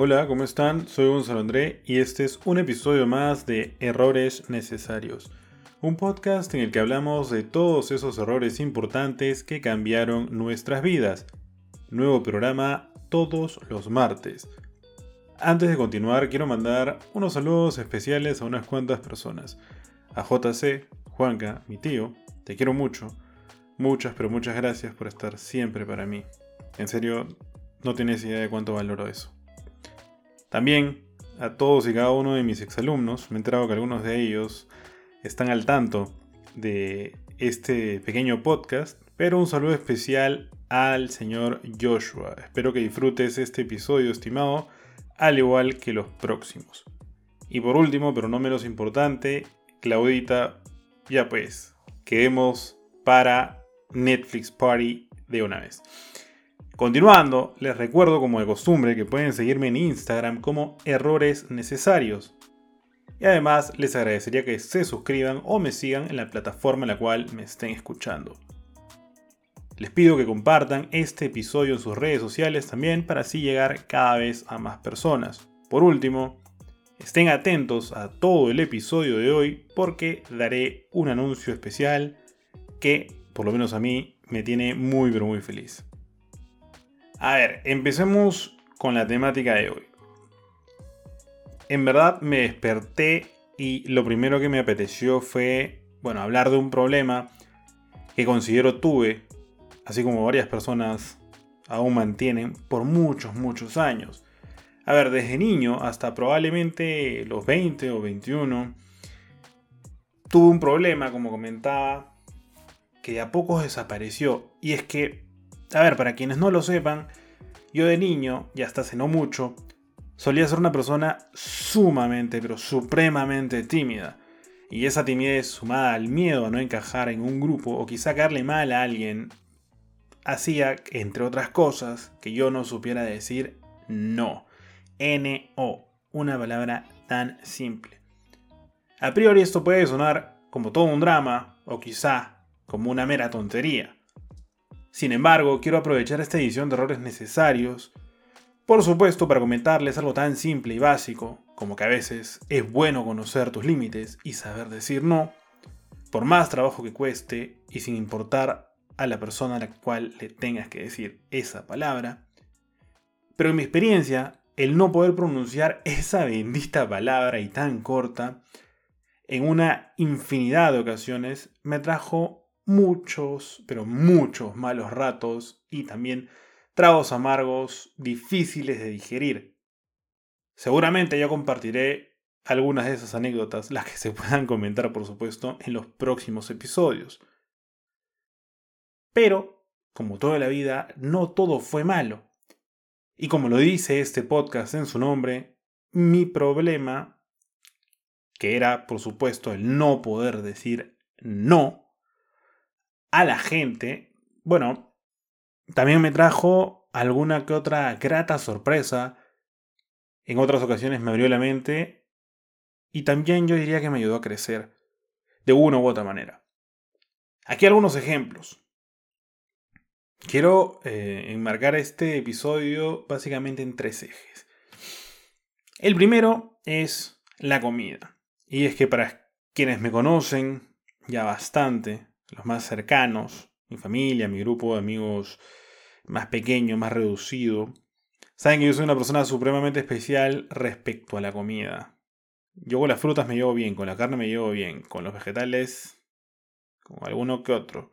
Hola, ¿cómo están? Soy Gonzalo André y este es un episodio más de Errores Necesarios. Un podcast en el que hablamos de todos esos errores importantes que cambiaron nuestras vidas. Nuevo programa todos los martes. Antes de continuar, quiero mandar unos saludos especiales a unas cuantas personas. A JC, Juanca, mi tío, te quiero mucho. Muchas, pero muchas gracias por estar siempre para mí. En serio, no tienes idea de cuánto valoro eso. También a todos y cada uno de mis exalumnos, me he enterado que algunos de ellos están al tanto de este pequeño podcast, pero un saludo especial al señor Joshua. Espero que disfrutes este episodio, estimado, al igual que los próximos. Y por último, pero no menos importante, Claudita, ya pues, quedemos para Netflix Party de una vez. Continuando, les recuerdo como de costumbre que pueden seguirme en Instagram como errores necesarios. Y además les agradecería que se suscriban o me sigan en la plataforma en la cual me estén escuchando. Les pido que compartan este episodio en sus redes sociales también para así llegar cada vez a más personas. Por último, estén atentos a todo el episodio de hoy porque daré un anuncio especial que, por lo menos a mí, me tiene muy pero muy feliz. A ver, empecemos con la temática de hoy. En verdad me desperté y lo primero que me apeteció fue, bueno, hablar de un problema que considero tuve, así como varias personas aún mantienen, por muchos, muchos años. A ver, desde niño hasta probablemente los 20 o 21, tuve un problema, como comentaba, que a poco desapareció. Y es que a ver, para quienes no lo sepan, yo de niño, y hasta hace no mucho, solía ser una persona sumamente, pero supremamente tímida. Y esa timidez sumada al miedo a no encajar en un grupo o quizá caerle mal a alguien, hacía, entre otras cosas, que yo no supiera decir no. N-O, una palabra tan simple. A priori esto puede sonar como todo un drama o quizá como una mera tontería. Sin embargo, quiero aprovechar esta edición de errores necesarios, por supuesto, para comentarles algo tan simple y básico como que a veces es bueno conocer tus límites y saber decir no, por más trabajo que cueste y sin importar a la persona a la cual le tengas que decir esa palabra. Pero en mi experiencia, el no poder pronunciar esa bendita palabra y tan corta, en una infinidad de ocasiones, me trajo muchos, pero muchos malos ratos y también tragos amargos difíciles de digerir. Seguramente yo compartiré algunas de esas anécdotas, las que se puedan comentar por supuesto en los próximos episodios. Pero, como toda la vida, no todo fue malo. Y como lo dice este podcast en su nombre, mi problema, que era por supuesto el no poder decir no, a la gente, bueno, también me trajo alguna que otra grata sorpresa. En otras ocasiones me abrió la mente y también yo diría que me ayudó a crecer de una u otra manera. Aquí algunos ejemplos. Quiero eh, enmarcar este episodio básicamente en tres ejes. El primero es la comida. Y es que para quienes me conocen ya bastante, los más cercanos, mi familia, mi grupo de amigos más pequeño, más reducido, saben que yo soy una persona supremamente especial respecto a la comida. Yo con las frutas me llevo bien, con la carne me llevo bien, con los vegetales, con alguno que otro.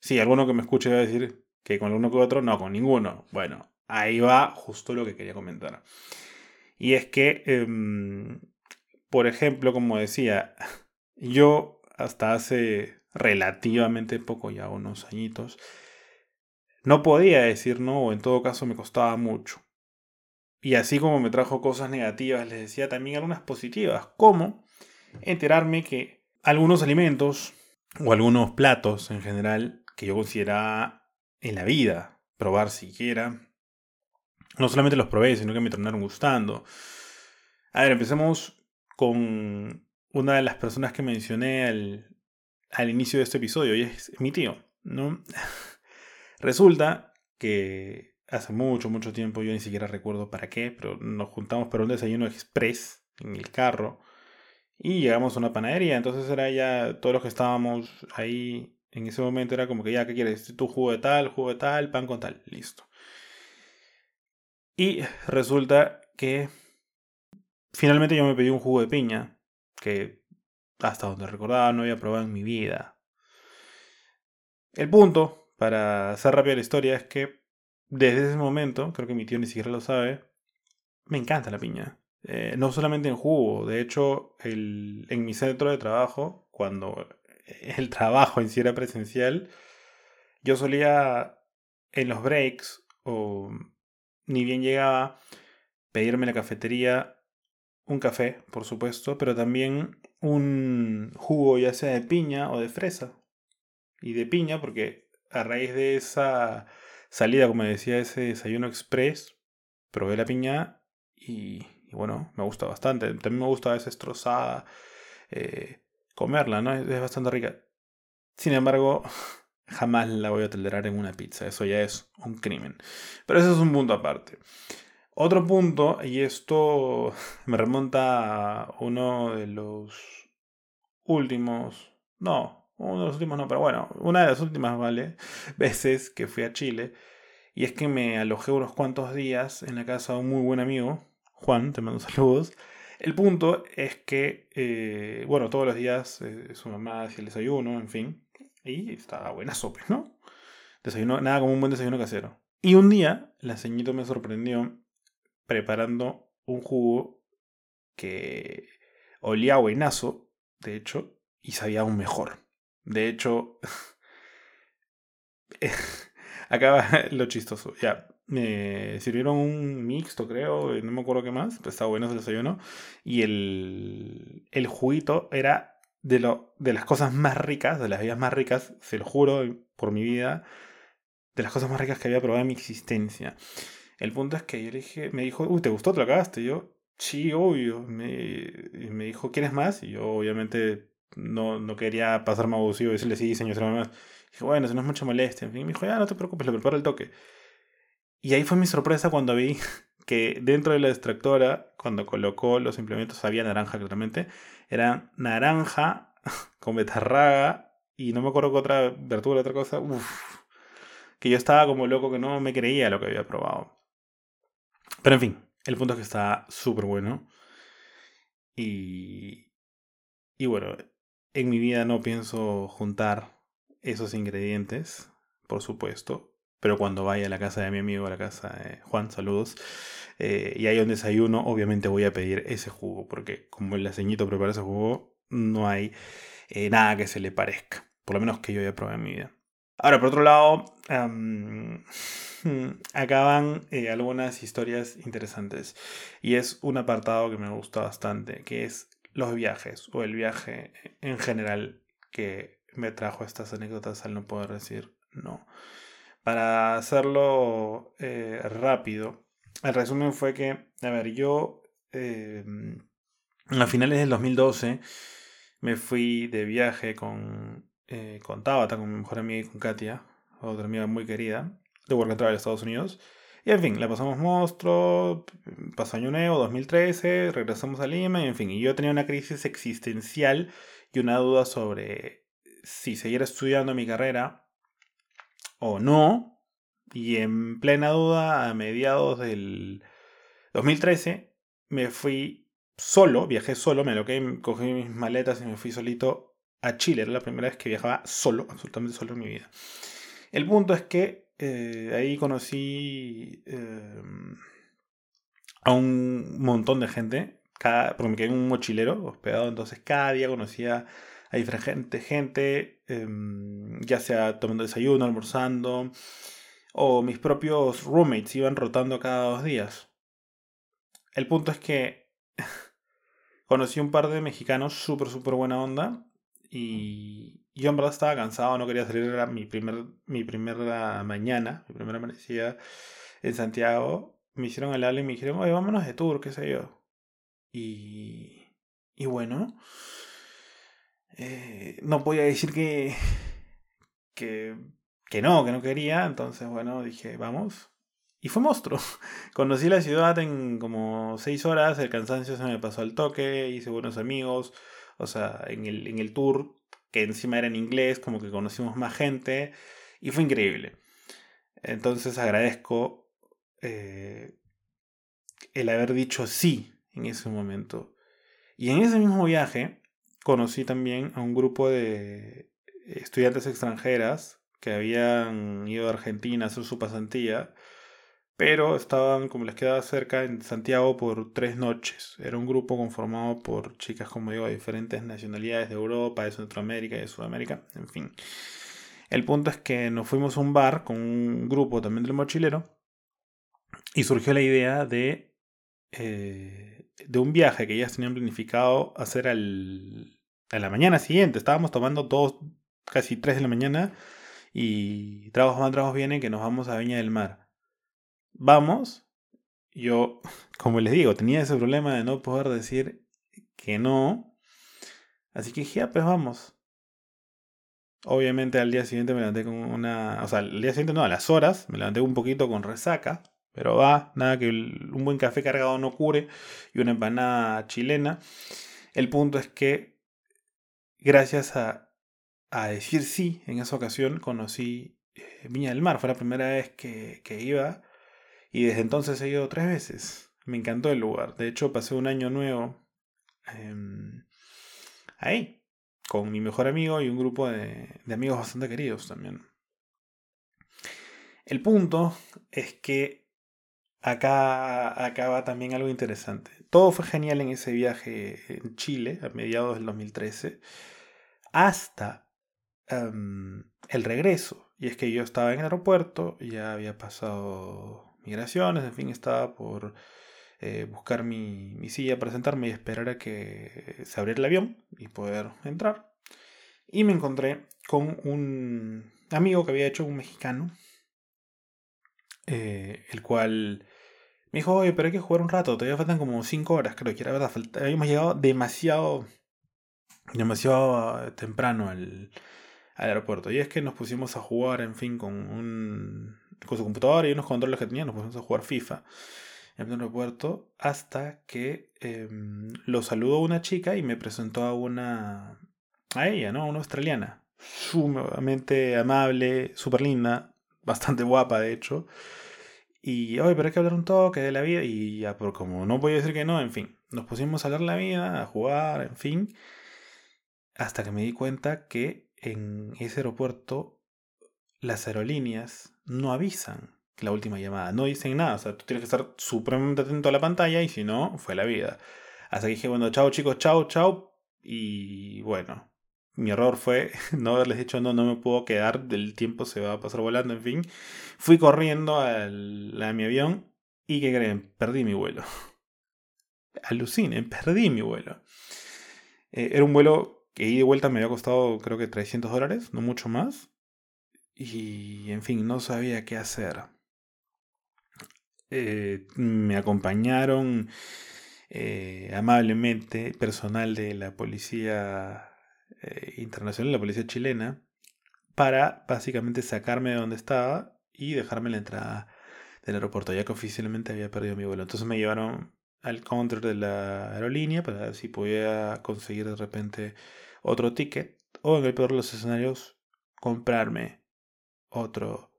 Sí, alguno que me escuche va a decir que con alguno que otro, no, con ninguno. Bueno, ahí va justo lo que quería comentar. Y es que, em, por ejemplo, como decía, yo hasta hace relativamente poco, ya unos añitos, no podía decir no, o en todo caso me costaba mucho. Y así como me trajo cosas negativas, les decía también algunas positivas, como enterarme que algunos alimentos o algunos platos en general que yo consideraba en la vida probar siquiera, no solamente los probé, sino que me terminaron gustando. A ver, empecemos con una de las personas que mencioné al, al inicio de este episodio y es mi tío, ¿no? Resulta que hace mucho, mucho tiempo, yo ni siquiera recuerdo para qué, pero nos juntamos para un desayuno express en el carro y llegamos a una panadería. Entonces era ya todos los que estábamos ahí en ese momento era como que ya, ¿qué quieres? Tu jugo de tal, jugo de tal, pan con tal, listo. Y resulta que finalmente yo me pedí un jugo de piña, que hasta donde recordaba no había probado en mi vida. El punto, para hacer rápida la historia, es que desde ese momento, creo que mi tío ni siquiera lo sabe, me encanta la piña. Eh, no solamente en jugo, de hecho, el, en mi centro de trabajo, cuando el trabajo en sí era presencial, yo solía en los breaks, o ni bien llegaba, pedirme la cafetería un café, por supuesto, pero también un jugo ya sea de piña o de fresa. Y de piña porque a raíz de esa salida, como decía, ese desayuno express, probé la piña y, bueno, me gusta bastante. También me gusta a veces trozada, eh, comerla, ¿no? Es, bastante rica. Sin embargo, jamás la voy a tolerar en una pizza. Eso ya es un crimen. Pero eso es un punto aparte. Otro punto, y esto me remonta a uno de los últimos, no, uno de los últimos no, pero bueno, una de las últimas, ¿vale? Veces que fui a Chile. Y es que me alojé unos cuantos días en la casa de un muy buen amigo, Juan, te mando saludos. El punto es que, eh, bueno, todos los días eh, su mamá hacía el desayuno, en fin. Y estaba buena sopa, ¿no? Desayuno, nada como un buen desayuno casero. Y un día, la ceñito me sorprendió preparando un jugo que olía buenazo, de hecho, y sabía aún mejor. De hecho, acaba lo chistoso. Ya, me sirvieron un mixto, creo, no me acuerdo qué más, pero estaba bueno ese desayuno. Y el, el juguito era de, lo, de las cosas más ricas, de las bebidas más ricas, se lo juro por mi vida, de las cosas más ricas que había probado en mi existencia. El punto es que yo le dije, me dijo, uy, ¿te gustó? ¿Te lo acabaste? Y yo, sí, obvio. Me, me dijo, ¿quieres más? Y yo, obviamente, no, no quería pasarme abusivo y decirle, sí, señor, más. Dije, bueno, si no es mucha molestia. Fin, me dijo, ya, no te preocupes, lo preparo el toque. Y ahí fue mi sorpresa cuando vi que dentro de la extractora, cuando colocó los implementos, había naranja claramente. Era naranja con betarraga y no me acuerdo qué otra verdura, otra cosa. Uf, que yo estaba como loco que no me creía lo que había probado. Pero en fin, el punto es que está súper bueno. Y, y bueno, en mi vida no pienso juntar esos ingredientes, por supuesto. Pero cuando vaya a la casa de mi amigo, a la casa de Juan, saludos, eh, y hay un desayuno, obviamente voy a pedir ese jugo, porque como el aceñito prepara ese jugo, no hay eh, nada que se le parezca, por lo menos que yo haya probado en mi vida. Ahora, por otro lado, acaban eh, algunas historias interesantes. Y es un apartado que me gusta bastante, que es los viajes o el viaje en general que me trajo estas anécdotas al no poder decir no. Para hacerlo eh, rápido, el resumen fue que, a ver, yo em, a finales del 2012 me fui de viaje con, eh, con con mi mejor amiga y con Katia, otra amiga muy querida de Work and Travel Estados Unidos. Y en fin, la pasamos monstruo, pasó año nuevo, 2013, regresamos a Lima, y en fin, y yo tenía una crisis existencial y una duda sobre si seguir estudiando mi carrera o no. Y en plena duda, a mediados del 2013, me fui solo, viajé solo, me aloqué, cogí mis maletas y me fui solito a Chile. Era la primera vez que viajaba solo, absolutamente solo en mi vida. El punto es que eh, ahí conocí em, a un montón de gente, cada, porque me quedé en un mochilero hospedado, entonces cada día conocía a diferente gente, em, ya sea tomando desayuno, almorzando, o mis propios roommates iban rotando cada dos días. El punto es que conocí un par de mexicanos súper, súper buena onda y, yo en verdad estaba cansado, no quería salir, era mi, primer, mi primera mañana, mi primera amanecida en Santiago. Me hicieron el habla y me dijeron, oye, vámonos de tour, qué sé yo. Y, y bueno, eh, no podía decir que, que, que no, que no quería, entonces bueno, dije, vamos. y fue monstruo. Conocí la ciudad en como seis horas, el cansancio se me pasó al toque, hice buenos amigos, o sea, en el, en el tour, que encima era en inglés, como que conocimos más gente, y fue increíble. Entonces agradezco eh, el haber dicho sí en ese momento. Y en ese mismo viaje conocí también a un grupo de estudiantes extranjeras que habían ido a Argentina a hacer su pasantía, pero estaban, como les quedaba cerca, en Santiago por tres noches. Era un grupo conformado por chicas, como digo, de diferentes nacionalidades de Europa, de Centroamérica y de Sudamérica, en fin. El punto es que nos fuimos a un bar con un grupo también del mochilero y surgió la idea de, eh, de un viaje que ellas tenían planificado hacer al, a la mañana siguiente. Estábamos tomando dos, casi tres de la mañana y trabajos van, trabajos vienen que nos vamos a Viña del Mar. Vamos, yo, como les digo, tenía ese problema de no poder decir que no. Así que dije, pues vamos. Obviamente al día siguiente me levanté con una... O sea, al día siguiente no, a las horas me levanté un poquito con resaca. Pero va, nada que un buen café cargado no cure y una empanada chilena. El punto es que gracias a, a decir sí en esa ocasión conocí eh, Viña del Mar. Fue la primera vez que, que iba y desde entonces he ido tres veces. Me encantó el lugar. De hecho, pasé un año nuevo eh, ahí con mi mejor amigo y un grupo de, amigos bastante queridos también. El punto es que acá, acaba también algo interesante. Todo fue genial en ese viaje en Chile a mediados del 2013 hasta em, el regreso. Y es que yo estaba en el aeropuerto, ya había pasado migraciones, en fin, estaba por eh, buscar mi, mi, silla para sentarme y esperar a que se abriera el avión y poder entrar. Y me encontré con un amigo que había hecho un mexicano, eh, el cual me dijo, oye, pero hay que jugar un rato, todavía faltan como 5 horas, creo que era verdad, habíamos llegado demasiado, demasiado temprano al, al aeropuerto. Y es que nos pusimos a jugar, en fin, con un con su computadora y unos controles que tenía, nos pusimos a jugar FIFA en el aeropuerto hasta que em, lo saludó una chica y me presentó a una a ella, ¿no? Una australiana. Sumamente amable, súper linda, bastante guapa de hecho. Y, oye, pero hay que hablar un toque de la vida. Y ya, por como no podía decir que no, en fin. Nos pusimos a hablar la vida, a jugar, en fin. Hasta que me di cuenta que en ese aeropuerto las aerolíneas no avisan la última llamada. No dicen nada. O sea, tú tienes que estar supremamente atento a la pantalla y si no, fue la vida. Hasta que dije, bueno, chao chicos, chao, chao. Y bueno, mi error fue no haberles dicho no, no me puedo quedar, el tiempo se va a pasar volando, en fin. Fui corriendo al, a mi avión y ¿qué creen? Perdí mi vuelo. Alucinen, perdí mi vuelo. Eh, era un vuelo que ida de vuelta me había costado creo que 300 dólares, no mucho más. Y en fin, no sabía qué hacer. Eh, me acompañaron eh, amablemente personal de la policía eh, internacional, la policía chilena, para básicamente sacarme de donde estaba y dejarme la entrada del aeropuerto, ya que oficialmente había perdido mi vuelo. Entonces me llevaron al counter de la aerolínea para ver si podía conseguir de repente otro ticket o en el peor de los escenarios comprarme otro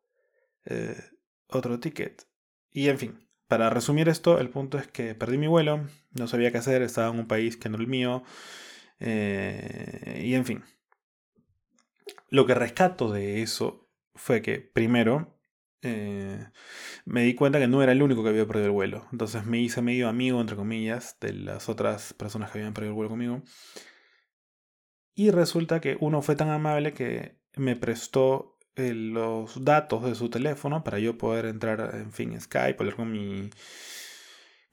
eh, otro ticket y en fin para resumir esto el punto es que perdí mi vuelo no sabía qué hacer estaba en un país que no el mío eh, y en fin. Lo que rescato de eso fue que, primero, eh, me di cuenta que no era el único que había perdido el vuelo. Entonces me hice medio amigo, entre comillas, de las otras personas que habían perdido el vuelo conmigo. Y resulta que uno fue tan amable que me prestó eh, los datos de su teléfono para yo poder entrar, en fin, Skype, hablar con mi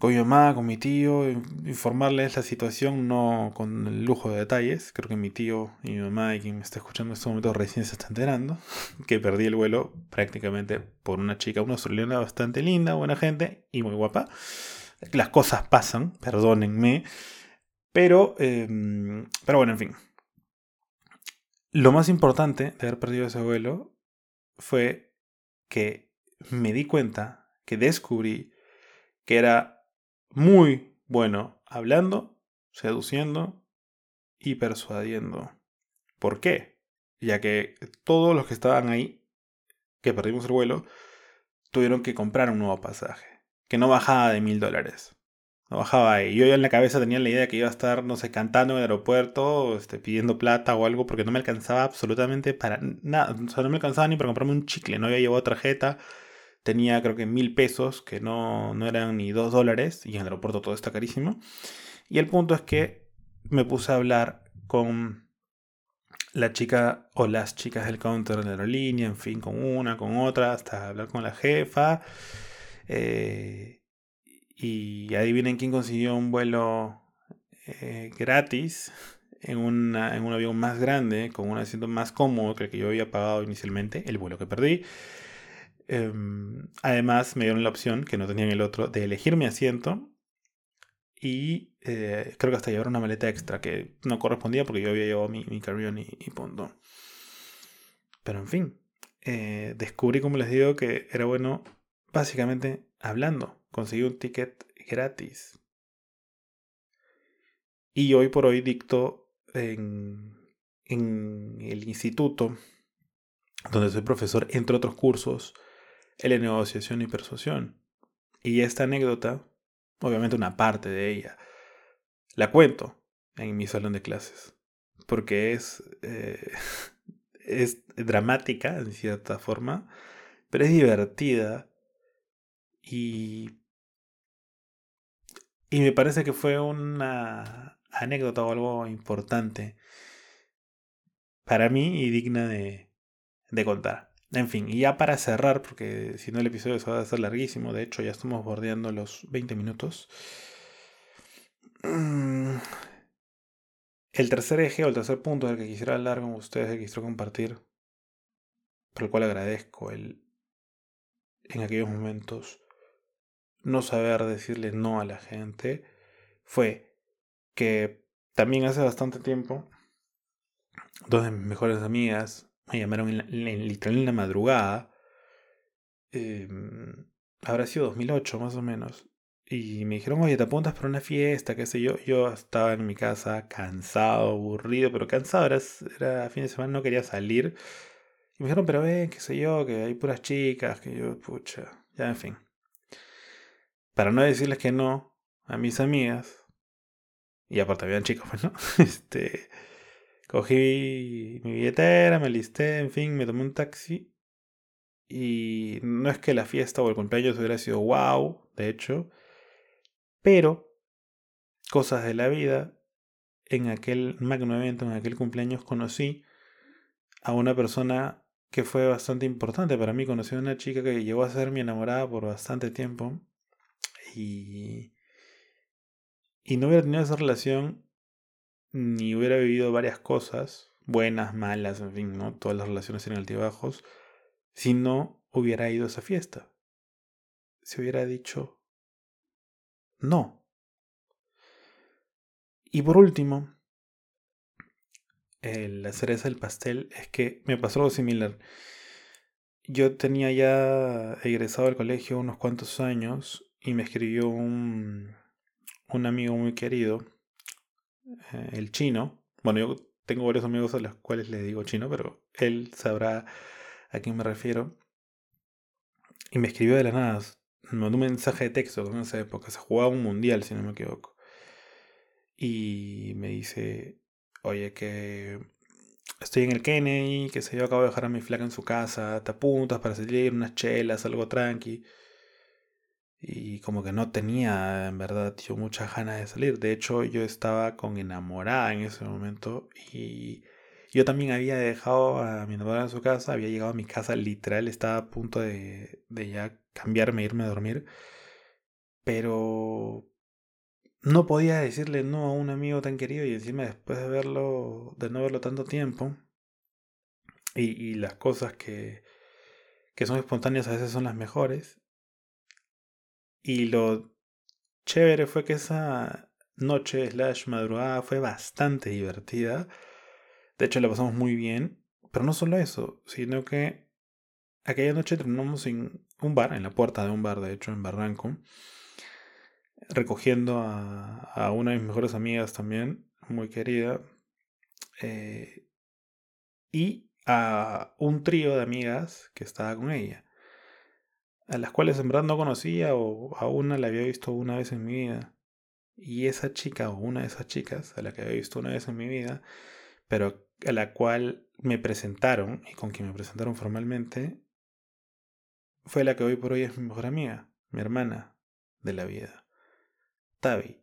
con mi mamá, con mi tío, informarles la situación, no con el lujo de detalles. Creo que mi tío y mi mamá y quien me está escuchando en este momento recién se está enterando que perdí el vuelo prácticamente por una chica, una australiana bastante linda, buena gente y muy guapa. Las cosas pasan, perdónenme. Pero, em, pero bueno, en fin. Lo más importante de haber perdido ese vuelo fue que me di cuenta que descubrí que era muy bueno hablando, seduciendo y persuadiendo. ¿Por qué? Ya que todos los que estaban ahí, que perdimos el vuelo, tuvieron que comprar un nuevo pasaje, que no bajaba de mil dólares. No bajaba ahí. Yo en la cabeza tenía la idea que iba a estar, no sé, cantando en el aeropuerto, este, pidiendo plata o algo, porque no me alcanzaba absolutamente para nada. O sea, no me alcanzaba ni para comprarme un chicle. No había llevado tarjeta. Tenía creo que mil pesos, que no, no eran ni dos dólares. Y en el aeropuerto todo está carísimo. Y el punto es que me puse a hablar con la chica o las chicas del counter de la aerolínea, en fin, con una, con otra, hasta hablar con la jefa. Eh, y adivinen quién consiguió un vuelo eh, gratis en, en un avión más grande, con un asiento más cómodo que el que yo había pagado inicialmente, el vuelo que perdí. Em, además, me dieron la opción, que no tenían el otro, de elegir mi asiento. Y eh, creo que hasta llevar una maleta extra que no correspondía porque yo había llevado mi, mi carry y, punto. Pero en fin, eh, descubrí, como les digo, que era bueno básicamente hablando conseguí un ticket gratis. Y hoy por hoy dicto en, en el instituto, donde soy profesor, entre otros cursos, en la negociación y persuasión. Y esta anécdota, obviamente una parte de ella, la cuento en mi salón de clases. Porque es, eh, es dramática en cierta forma, pero es divertida y y me parece que fue una anécdota o algo importante para mí y digna de, contar. En fin, y ya para cerrar, porque si no el episodio se va a hacer larguísimo, de hecho ya estamos bordeando los 20 minutos. Mm, el tercer eje o el tercer punto del que quisiera hablar con ustedes, que quisiera compartir, por el cual agradezco el, en aquellos momentos no saber decirle no a la gente fue que también hace bastante tiempo dos de mis mejores amigas me llamaron en, la, literal en la madrugada. Em, habrá sido 2008 más o menos. Y me dijeron, oye, te apuntas para una fiesta, qué sé yo. Yo estaba en mi casa cansado, aburrido, pero cansado, era, era fin de semana, no quería salir. Y me dijeron, pero ven, qué sé yo, que hay puras chicas, que yo, pucha, ya en fin para no decirles que no a mis amigas, y aparte habían chicos, ¿no? Este, cogí mi billetera, me listé, en fin, me tomé un taxi. Y no es que la fiesta o el cumpleaños hubiera sido wow, de hecho, pero cosas de la vida, en aquel magno evento, en aquel cumpleaños conocí a una persona que fue bastante importante para mí. Conocí a una chica que llegó a ser mi enamorada por bastante tiempo y, y no hubiera tenido esa relación ni hubiera vivido varias cosas, buenas, malas, en fin, ¿no? Todas las relaciones tienen altibajos, si no hubiera ido a esa fiesta. Si hubiera dicho no. Y por último, la cereza del pastel es que me pasó algo similar. Yo tenía ya egresado del colegio unos cuantos años y me escribió un, un amigo muy querido, eh, el chino. Bueno, yo tengo varios amigos a los cuales le digo chino, pero él sabrá a quién me refiero. Y me escribió de la nada, me mandó un mensaje de texto en esa época, se jugaba un mundial, si no me equivoco. Y me dice, oye, que estoy en el Kennedy, que se yo, acabo de dejar a mi flaca en su casa, te apuntas para salir unas chelas, algo tranqui y como que no tenía en verdad yo muchas ganas de salir. De hecho, yo estaba con enamorada en ese momento y yo también había dejado a mi enamorada en su casa, había llegado a mi casa literal, estaba a punto de, de ya cambiarme, irme a dormir, pero no podía decirle no a un amigo tan querido y encima después de verlo, de no verlo tanto tiempo y, y las cosas que, que son espontáneas a veces son las mejores y lo chévere fue que esa noche slash madrugada fue bastante divertida. De hecho, la pasamos muy bien. Pero no solo eso, sino que aquella noche terminamos en un bar, en la puerta de un bar, de hecho, en Barranco, recogiendo a, una de mis mejores amigas también, muy querida, eh, y a un trío de amigas que estaba con ella, a las cuales en verdad no conocía o a una la había visto una vez en mi vida. Y esa chica o una de esas chicas a la que había visto una vez en mi vida, pero a la cual me presentaron y con quien me presentaron formalmente, fue la que hoy por hoy es mi mejor amiga, mi hermana de la vida, Tavi,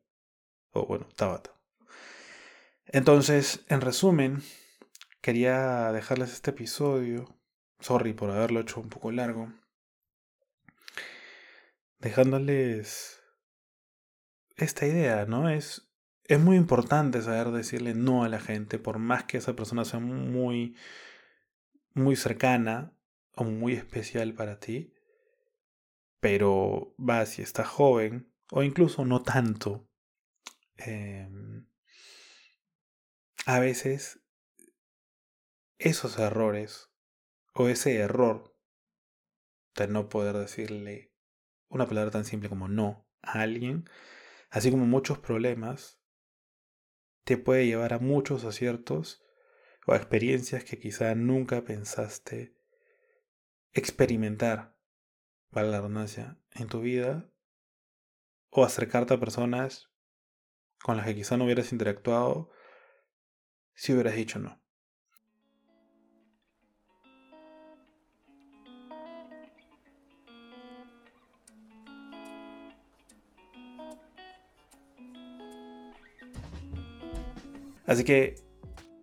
o bueno, Tabata. Entonces, en resumen, quería dejarles este episodio, sorry por haberlo hecho un poco largo, dejándoles esta idea, ¿no? Es, es muy importante saber decirle no a la gente, por más que esa persona sea muy, muy cercana o muy especial para ti. Pero va, si estás joven, o incluso no tanto, em, a veces esos errores o ese error de no poder decirle una palabra tan simple como no a alguien, así como muchos problemas, te puede llevar a muchos aciertos o a experiencias que quizá nunca pensaste experimentar, vale la redundancia, en tu vida, o acercarte a personas con las que quizá no hubieras interactuado si hubieras dicho no. Así que,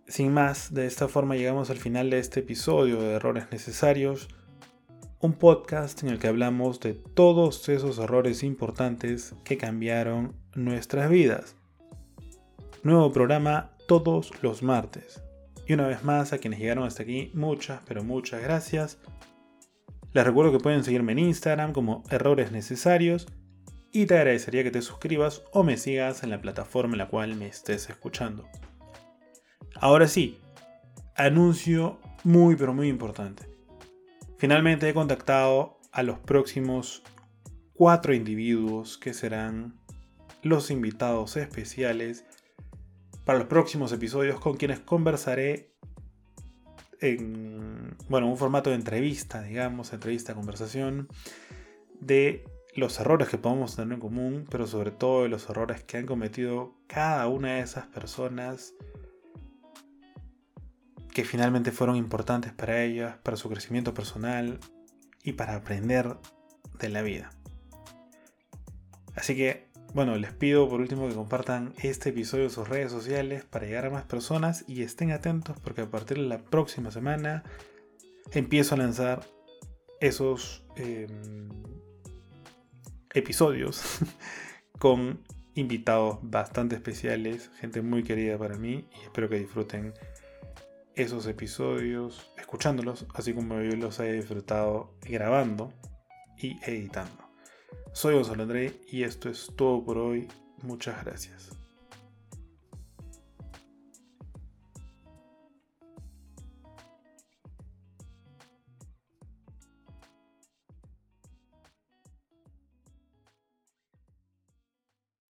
sin más, de esta forma llegamos al final de este episodio de Errores Necesarios, un podcast en el que hablamos de todos esos errores importantes que cambiaron nuestras vidas. Nuevo programa todos los martes. Y una vez más, a quienes llegaron hasta aquí, muchas, pero muchas gracias. Les recuerdo que pueden seguirme en Instagram como Errores Necesarios y te agradecería que te suscribas o me sigas en la plataforma en la cual me estés escuchando. Ahora sí, anuncio muy pero muy importante. Finalmente he contactado a los próximos cuatro individuos que serán los invitados especiales para los próximos episodios con quienes conversaré en bueno, un formato de entrevista, digamos, entrevista, conversación, de los errores que podemos tener en común, pero sobre todo de los errores que han cometido cada una de esas personas que finalmente fueron importantes para ellas, para su crecimiento personal y para aprender de la vida. Así que, bueno, les pido por último que compartan este episodio en sus redes sociales para llegar a más personas y estén atentos porque a partir de la próxima semana empiezo a lanzar esos em, episodios con invitados bastante especiales, gente muy querida para mí y espero que disfruten esos episodios escuchándolos, así como yo los he disfrutado grabando y editando. Soy Gonzalo André y esto es todo por hoy. Muchas gracias.